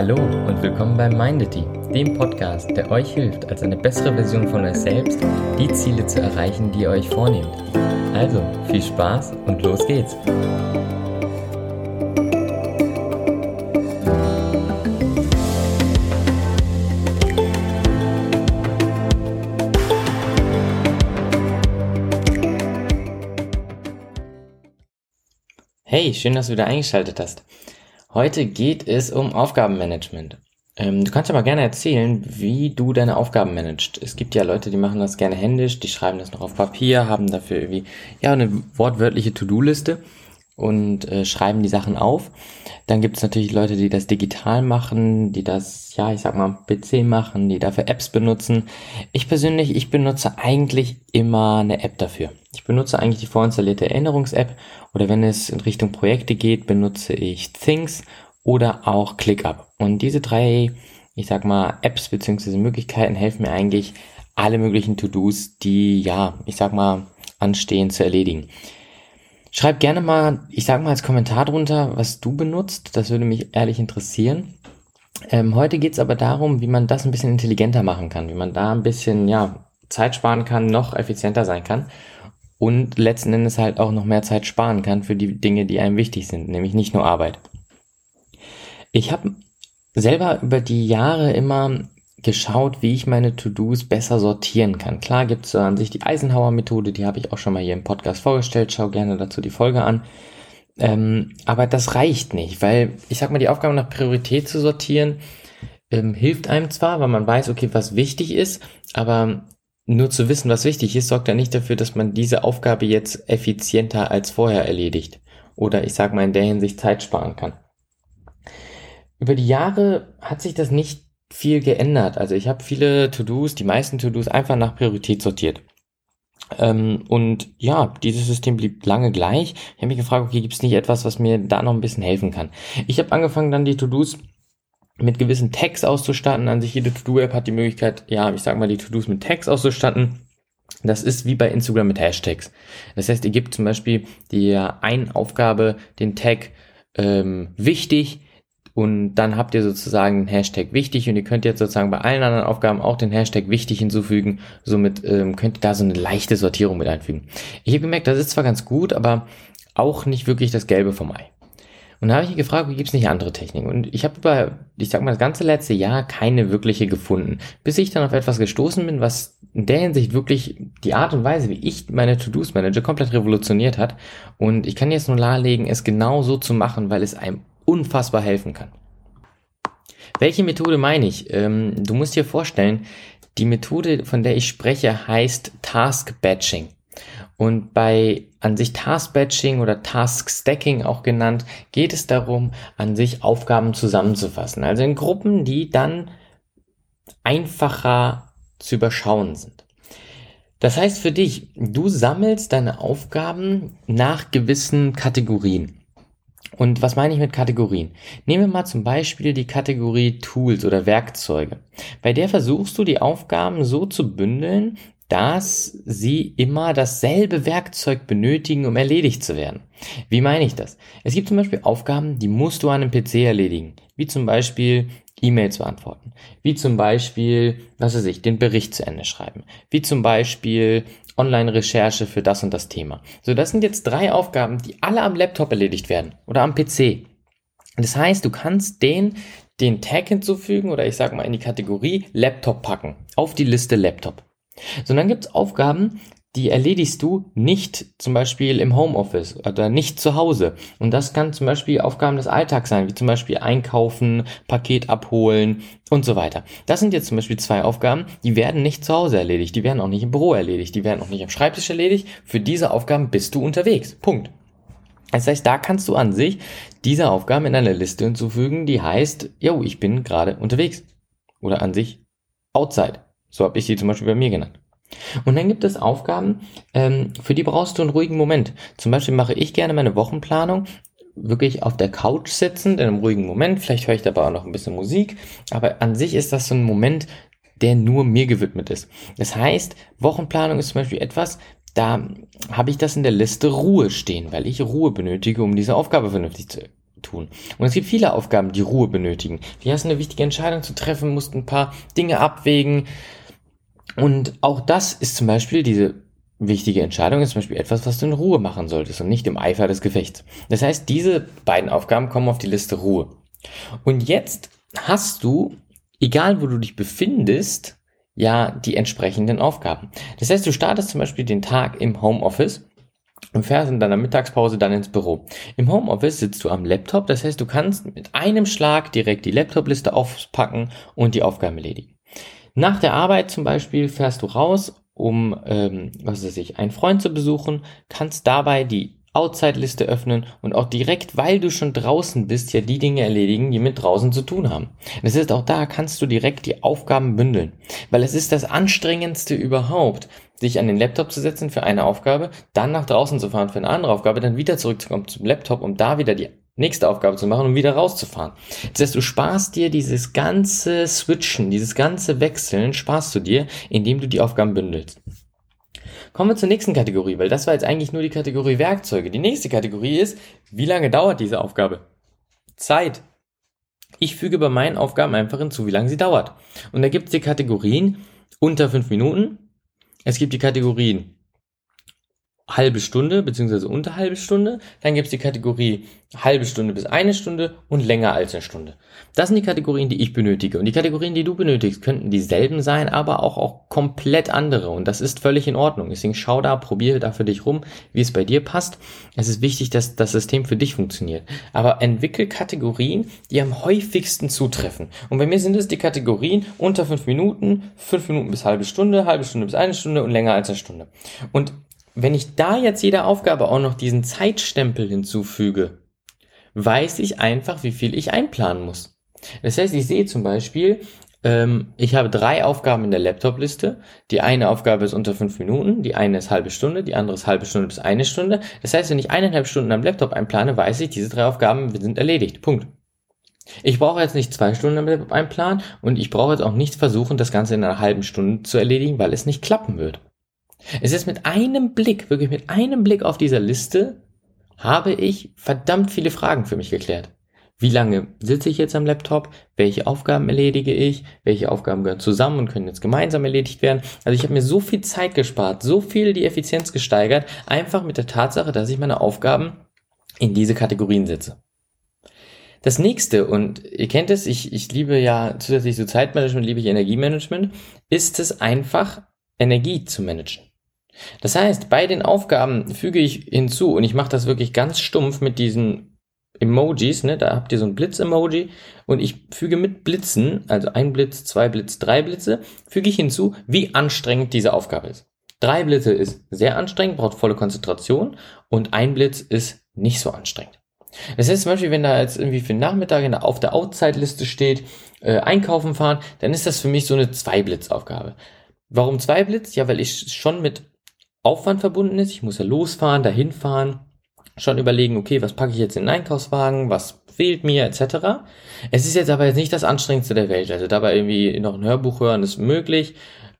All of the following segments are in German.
Hallo und willkommen bei Mindity, dem Podcast, der euch hilft, als eine bessere Version von euch selbst die Ziele zu erreichen, die ihr euch vornehmt. Also viel Spaß und los geht's! Hey, schön, dass du wieder eingeschaltet hast. Heute geht es um Aufgabenmanagement. Ähm, du kannst mal gerne erzählen, wie du deine Aufgaben managst. Es gibt ja Leute, die machen das gerne händisch, die schreiben das noch auf Papier, haben dafür irgendwie ja eine wortwörtliche To-Do-Liste und äh, schreiben die Sachen auf. Dann gibt es natürlich Leute, die das digital machen, die das, ja, ich sag mal, PC machen, die dafür Apps benutzen. Ich persönlich, ich benutze eigentlich immer eine App dafür. Ich benutze eigentlich die vorinstallierte Erinnerungs-App oder wenn es in Richtung Projekte geht, benutze ich Things oder auch ClickUp. Und diese drei, ich sag mal, Apps bzw. Möglichkeiten helfen mir eigentlich, alle möglichen To-Dos, die, ja, ich sag mal, anstehen, zu erledigen. Schreib gerne mal, ich sag mal als Kommentar drunter, was du benutzt. Das würde mich ehrlich interessieren. Ähm, heute geht's aber darum, wie man das ein bisschen intelligenter machen kann, wie man da ein bisschen ja, Zeit sparen kann, noch effizienter sein kann und letzten Endes halt auch noch mehr Zeit sparen kann für die Dinge, die einem wichtig sind, nämlich nicht nur Arbeit. Ich habe selber über die Jahre immer geschaut, wie ich meine To-Dos besser sortieren kann. Klar gibt es an sich die Eisenhower-Methode, die habe ich auch schon mal hier im Podcast vorgestellt. Schau gerne dazu die Folge an. Ähm, aber das reicht nicht, weil ich sag mal, die Aufgabe nach Priorität zu sortieren ähm, hilft einem zwar, weil man weiß, okay, was wichtig ist, aber nur zu wissen, was wichtig ist, sorgt ja nicht dafür, dass man diese Aufgabe jetzt effizienter als vorher erledigt. Oder ich sage mal in der Hinsicht Zeit sparen kann. Über die Jahre hat sich das nicht viel geändert. Also ich habe viele To-Dos, die meisten To-Dos einfach nach Priorität sortiert. Ähm, und ja, dieses System blieb lange gleich. Ich habe mich gefragt, okay, gibt es nicht etwas, was mir da noch ein bisschen helfen kann? Ich habe angefangen, dann die To-Dos mit gewissen Tags auszustatten. An sich jede To-Do-App hat die Möglichkeit, ja, ich sag mal, die To-Dos mit Tags auszustatten. Das ist wie bei Instagram mit Hashtags. Das heißt, ihr gebt zum Beispiel der einen Aufgabe den Tag ähm, wichtig und dann habt ihr sozusagen den Hashtag wichtig und ihr könnt jetzt sozusagen bei allen anderen Aufgaben auch den Hashtag wichtig hinzufügen. Somit ähm, könnt ihr da so eine leichte Sortierung mit einfügen. Ich habe gemerkt, das ist zwar ganz gut, aber auch nicht wirklich das Gelbe vom Ei. Und da habe ich gefragt, wie gibt es nicht andere Techniken? Und ich habe über, ich sag mal, das ganze letzte Jahr keine wirkliche gefunden, bis ich dann auf etwas gestoßen bin, was in der Hinsicht wirklich die Art und Weise, wie ich meine To-Dos manage, komplett revolutioniert hat. Und ich kann jetzt nur nahelegen, es genau so zu machen, weil es einem unfassbar helfen kann. Welche Methode meine ich? Ähm, du musst dir vorstellen, die Methode, von der ich spreche, heißt Task Batching. Und bei an sich Task Batching oder Task Stacking auch genannt, geht es darum, an sich Aufgaben zusammenzufassen. Also in Gruppen, die dann einfacher zu überschauen sind. Das heißt für dich, du sammelst deine Aufgaben nach gewissen Kategorien. Und was meine ich mit Kategorien? Nehmen wir mal zum Beispiel die Kategorie Tools oder Werkzeuge. Bei der versuchst du die Aufgaben so zu bündeln, dass sie immer dasselbe Werkzeug benötigen, um erledigt zu werden. Wie meine ich das? Es gibt zum Beispiel Aufgaben, die musst du an einem PC erledigen, wie zum Beispiel E-Mails beantworten, wie zum Beispiel, was weiß ich, den Bericht zu Ende schreiben, wie zum Beispiel Online-Recherche für das und das Thema. So, das sind jetzt drei Aufgaben, die alle am Laptop erledigt werden oder am PC. Das heißt, du kannst den den Tag hinzufügen oder ich sage mal in die Kategorie Laptop packen, auf die Liste Laptop. Sondern gibt es Aufgaben, die erledigst du nicht zum Beispiel im Homeoffice oder nicht zu Hause. Und das kann zum Beispiel Aufgaben des Alltags sein, wie zum Beispiel einkaufen, Paket abholen und so weiter. Das sind jetzt zum Beispiel zwei Aufgaben, die werden nicht zu Hause erledigt, die werden auch nicht im Büro erledigt, die werden auch nicht am Schreibtisch erledigt. Für diese Aufgaben bist du unterwegs. Punkt. Das heißt, da kannst du an sich diese Aufgaben in eine Liste hinzufügen, die heißt, yo, ich bin gerade unterwegs. Oder an sich outside. So habe ich sie zum Beispiel bei mir genannt. Und dann gibt es Aufgaben, ähm, für die brauchst du einen ruhigen Moment. Zum Beispiel mache ich gerne meine Wochenplanung wirklich auf der Couch sitzend, in einem ruhigen Moment. Vielleicht höre ich dabei auch noch ein bisschen Musik. Aber an sich ist das so ein Moment, der nur mir gewidmet ist. Das heißt, Wochenplanung ist zum Beispiel etwas, da habe ich das in der Liste Ruhe stehen, weil ich Ruhe benötige, um diese Aufgabe vernünftig zu tun. Und es gibt viele Aufgaben, die Ruhe benötigen. Die hast eine wichtige Entscheidung zu treffen, musst ein paar Dinge abwägen. Und auch das ist zum Beispiel diese wichtige Entscheidung ist zum Beispiel etwas, was du in Ruhe machen solltest und nicht im Eifer des Gefechts. Das heißt, diese beiden Aufgaben kommen auf die Liste Ruhe. Und jetzt hast du, egal wo du dich befindest, ja die entsprechenden Aufgaben. Das heißt, du startest zum Beispiel den Tag im Homeoffice und fährst in deiner Mittagspause dann ins Büro. Im Homeoffice sitzt du am Laptop, das heißt, du kannst mit einem Schlag direkt die Laptop-Liste aufpacken und die Aufgaben erledigen. Nach der Arbeit zum Beispiel fährst du raus, um, ähm, was weiß ich, einen Freund zu besuchen, kannst dabei die Outside-Liste öffnen und auch direkt, weil du schon draußen bist, ja die Dinge erledigen, die mit draußen zu tun haben. Das heißt, auch da kannst du direkt die Aufgaben bündeln, weil es ist das anstrengendste überhaupt, sich an den Laptop zu setzen für eine Aufgabe, dann nach draußen zu fahren für eine andere Aufgabe, dann wieder zurückzukommen zum Laptop, um da wieder die nächste Aufgabe zu machen und wieder rauszufahren. Das heißt, du sparst dir dieses ganze Switchen, dieses ganze Wechseln, sparst du dir, indem du die Aufgaben bündelst. Kommen wir zur nächsten Kategorie, weil das war jetzt eigentlich nur die Kategorie Werkzeuge. Die nächste Kategorie ist, wie lange dauert diese Aufgabe? Zeit. Ich füge bei meinen Aufgaben einfach hinzu, wie lange sie dauert. Und da gibt es die Kategorien unter fünf Minuten. Es gibt die Kategorien halbe Stunde beziehungsweise unter halbe Stunde. Dann gibt es die Kategorie halbe Stunde bis eine Stunde und länger als eine Stunde. Das sind die Kategorien, die ich benötige. Und die Kategorien, die du benötigst, könnten dieselben sein, aber auch, auch komplett andere. Und das ist völlig in Ordnung. Deswegen schau da, probiere da für dich rum, wie es bei dir passt. Es ist wichtig, dass das System für dich funktioniert. Aber entwickel Kategorien, die am häufigsten zutreffen. Und bei mir sind es die Kategorien unter fünf Minuten, fünf Minuten bis halbe Stunde, halbe Stunde bis eine Stunde und länger als eine Stunde. Und wenn ich da jetzt jeder Aufgabe auch noch diesen Zeitstempel hinzufüge, weiß ich einfach, wie viel ich einplanen muss. Das heißt, ich sehe zum Beispiel, ähm, ich habe drei Aufgaben in der Laptop-Liste. Die eine Aufgabe ist unter fünf Minuten, die eine ist halbe Stunde, die andere ist halbe Stunde bis eine Stunde. Das heißt, wenn ich eineinhalb Stunden am Laptop einplane, weiß ich, diese drei Aufgaben sind erledigt. Punkt. Ich brauche jetzt nicht zwei Stunden am Laptop einplanen und ich brauche jetzt auch nicht versuchen, das Ganze in einer halben Stunde zu erledigen, weil es nicht klappen wird. Es ist mit einem Blick, wirklich mit einem Blick auf dieser Liste, habe ich verdammt viele Fragen für mich geklärt. Wie lange sitze ich jetzt am Laptop? Welche Aufgaben erledige ich? Welche Aufgaben gehören zusammen und können jetzt gemeinsam erledigt werden? Also ich habe mir so viel Zeit gespart, so viel die Effizienz gesteigert, einfach mit der Tatsache, dass ich meine Aufgaben in diese Kategorien setze. Das nächste, und ihr kennt es, ich, ich liebe ja zusätzlich zu Zeitmanagement, liebe ich Energiemanagement, ist es einfach, Energie zu managen. Das heißt, bei den Aufgaben füge ich hinzu, und ich mache das wirklich ganz stumpf mit diesen Emojis, ne? da habt ihr so ein Blitz-Emoji, und ich füge mit Blitzen, also ein Blitz, zwei Blitz, drei Blitze, füge ich hinzu, wie anstrengend diese Aufgabe ist. Drei Blitze ist sehr anstrengend, braucht volle Konzentration, und ein Blitz ist nicht so anstrengend. Das heißt zum Beispiel, wenn da jetzt irgendwie für den Nachmittag auf der Outside-Liste steht, äh, einkaufen fahren, dann ist das für mich so eine Zwei-Blitz-Aufgabe. Warum zwei Blitz? Ja, weil ich schon mit Aufwand verbunden ist. Ich muss ja losfahren, dahin fahren, schon überlegen, okay, was packe ich jetzt in den Einkaufswagen, was fehlt mir, etc. Es ist jetzt aber jetzt nicht das Anstrengendste der Welt. Also dabei irgendwie noch ein Hörbuch hören ist möglich.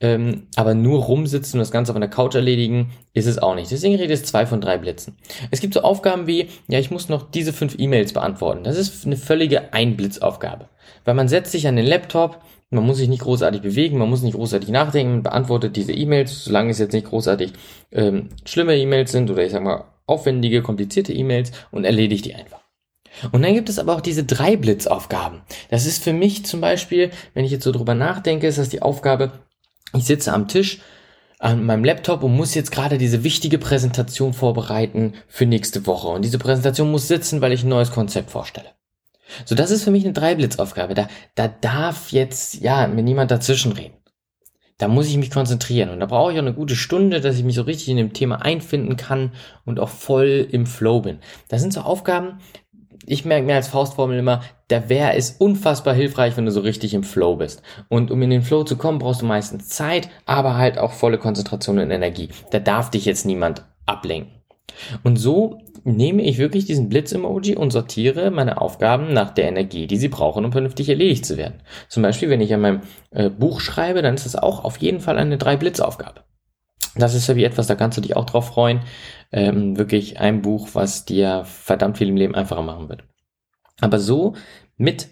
Ähm, aber nur rumsitzen und das Ganze auf einer Couch erledigen, ist es auch nicht. Deswegen rede ich zwei von drei Blitzen. Es gibt so Aufgaben wie, ja, ich muss noch diese fünf E-Mails beantworten. Das ist eine völlige Einblitzaufgabe. Weil man setzt sich an den Laptop, man muss sich nicht großartig bewegen, man muss nicht großartig nachdenken, man beantwortet diese E-Mails, solange es jetzt nicht großartig ähm, schlimme E-Mails sind oder ich sag mal aufwendige, komplizierte E-Mails und erledigt die einfach. Und dann gibt es aber auch diese drei Blitzaufgaben. Das ist für mich zum Beispiel, wenn ich jetzt so drüber nachdenke, ist das die Aufgabe, ich sitze am Tisch an meinem Laptop und muss jetzt gerade diese wichtige Präsentation vorbereiten für nächste Woche. Und diese Präsentation muss sitzen, weil ich ein neues Konzept vorstelle. So, das ist für mich eine Dreiblitzaufgabe. Da, da darf jetzt, ja, mir niemand dazwischen reden. Da muss ich mich konzentrieren und da brauche ich auch eine gute Stunde, dass ich mich so richtig in dem Thema einfinden kann und auch voll im Flow bin. Das sind so Aufgaben, ich merke mir als Faustformel immer, da wäre es unfassbar hilfreich, wenn du so richtig im Flow bist. Und um in den Flow zu kommen, brauchst du meistens Zeit, aber halt auch volle Konzentration und Energie. Da darf dich jetzt niemand ablenken. Und so nehme ich wirklich diesen Blitz-Emoji und sortiere meine Aufgaben nach der Energie, die sie brauchen, um vernünftig erledigt zu werden. Zum Beispiel, wenn ich an meinem äh, Buch schreibe, dann ist das auch auf jeden Fall eine Drei-Blitz-Aufgabe. Das ist ja wie etwas, da kannst du dich auch drauf freuen. Ähm, wirklich ein Buch, was dir verdammt viel im Leben einfacher machen wird. Aber so mit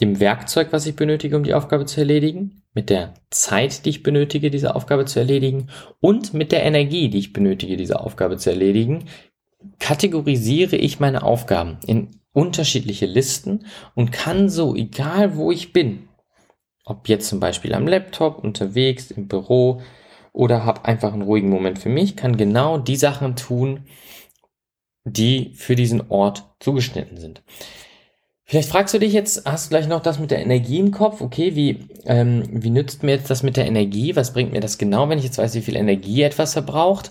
dem Werkzeug, was ich benötige, um die Aufgabe zu erledigen, mit der Zeit, die ich benötige, diese Aufgabe zu erledigen und mit der Energie, die ich benötige, diese Aufgabe zu erledigen, kategorisiere ich meine Aufgaben in unterschiedliche Listen und kann so, egal wo ich bin, ob jetzt zum Beispiel am Laptop, unterwegs, im Büro oder habe einfach einen ruhigen Moment für mich, kann genau die Sachen tun, die für diesen Ort zugeschnitten sind. Vielleicht fragst du dich jetzt, hast du gleich noch das mit der Energie im Kopf? Okay, wie, ähm, wie nützt mir jetzt das mit der Energie? Was bringt mir das genau, wenn ich jetzt weiß, wie viel Energie etwas verbraucht?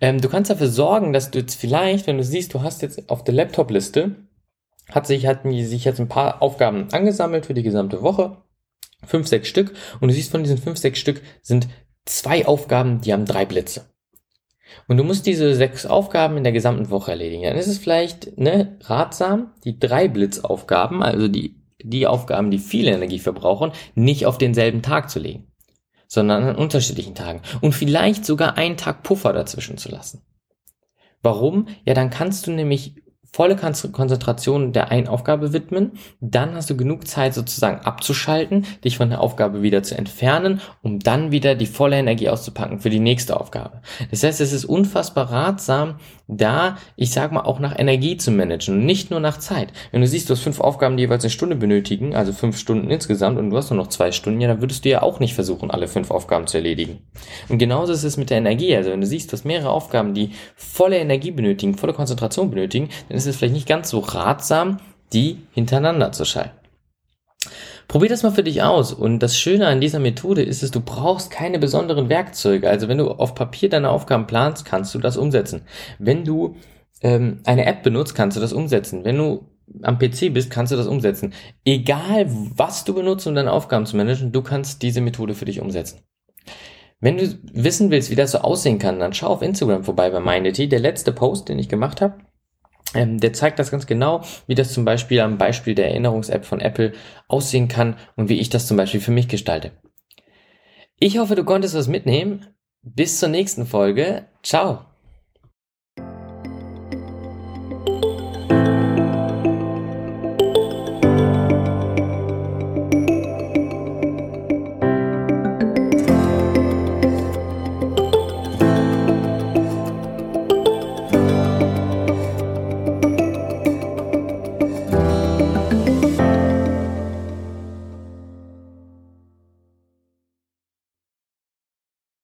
Ähm, du kannst dafür sorgen, dass du jetzt vielleicht, wenn du siehst, du hast jetzt auf der Laptop-Liste, hat sich, hat sich jetzt ein paar Aufgaben angesammelt für die gesamte Woche. Fünf, sechs Stück. Und du siehst, von diesen fünf, sechs Stück sind zwei Aufgaben, die haben drei Blitze. Und du musst diese sechs Aufgaben in der gesamten Woche erledigen. Dann ist es vielleicht ne, ratsam, die drei Blitzaufgaben, also die, die Aufgaben, die viel Energie verbrauchen, nicht auf denselben Tag zu legen, sondern an unterschiedlichen Tagen. Und vielleicht sogar einen Tag Puffer dazwischen zu lassen. Warum? Ja, dann kannst du nämlich volle Konzentration der einen Aufgabe widmen, dann hast du genug Zeit sozusagen abzuschalten, dich von der Aufgabe wieder zu entfernen, um dann wieder die volle Energie auszupacken für die nächste Aufgabe. Das heißt, es ist unfassbar ratsam, da, ich sag mal, auch nach Energie zu managen und nicht nur nach Zeit. Wenn du siehst, du hast fünf Aufgaben, die jeweils eine Stunde benötigen, also fünf Stunden insgesamt und du hast nur noch zwei Stunden, ja, dann würdest du ja auch nicht versuchen, alle fünf Aufgaben zu erledigen. Und genauso ist es mit der Energie. Also wenn du siehst, du hast mehrere Aufgaben, die volle Energie benötigen, volle Konzentration benötigen, dann ist es vielleicht nicht ganz so ratsam, die hintereinander zu schalten. Probier das mal für dich aus. Und das Schöne an dieser Methode ist es, du brauchst keine besonderen Werkzeuge. Also wenn du auf Papier deine Aufgaben planst, kannst du das umsetzen. Wenn du ähm, eine App benutzt, kannst du das umsetzen. Wenn du am PC bist, kannst du das umsetzen. Egal, was du benutzt, um deine Aufgaben zu managen, du kannst diese Methode für dich umsetzen. Wenn du wissen willst, wie das so aussehen kann, dann schau auf Instagram vorbei bei Mindity. Der letzte Post, den ich gemacht habe, ähm, der zeigt das ganz genau, wie das zum Beispiel am Beispiel der Erinnerungs-App von Apple aussehen kann und wie ich das zum Beispiel für mich gestalte. Ich hoffe, du konntest was mitnehmen. Bis zur nächsten Folge. Ciao.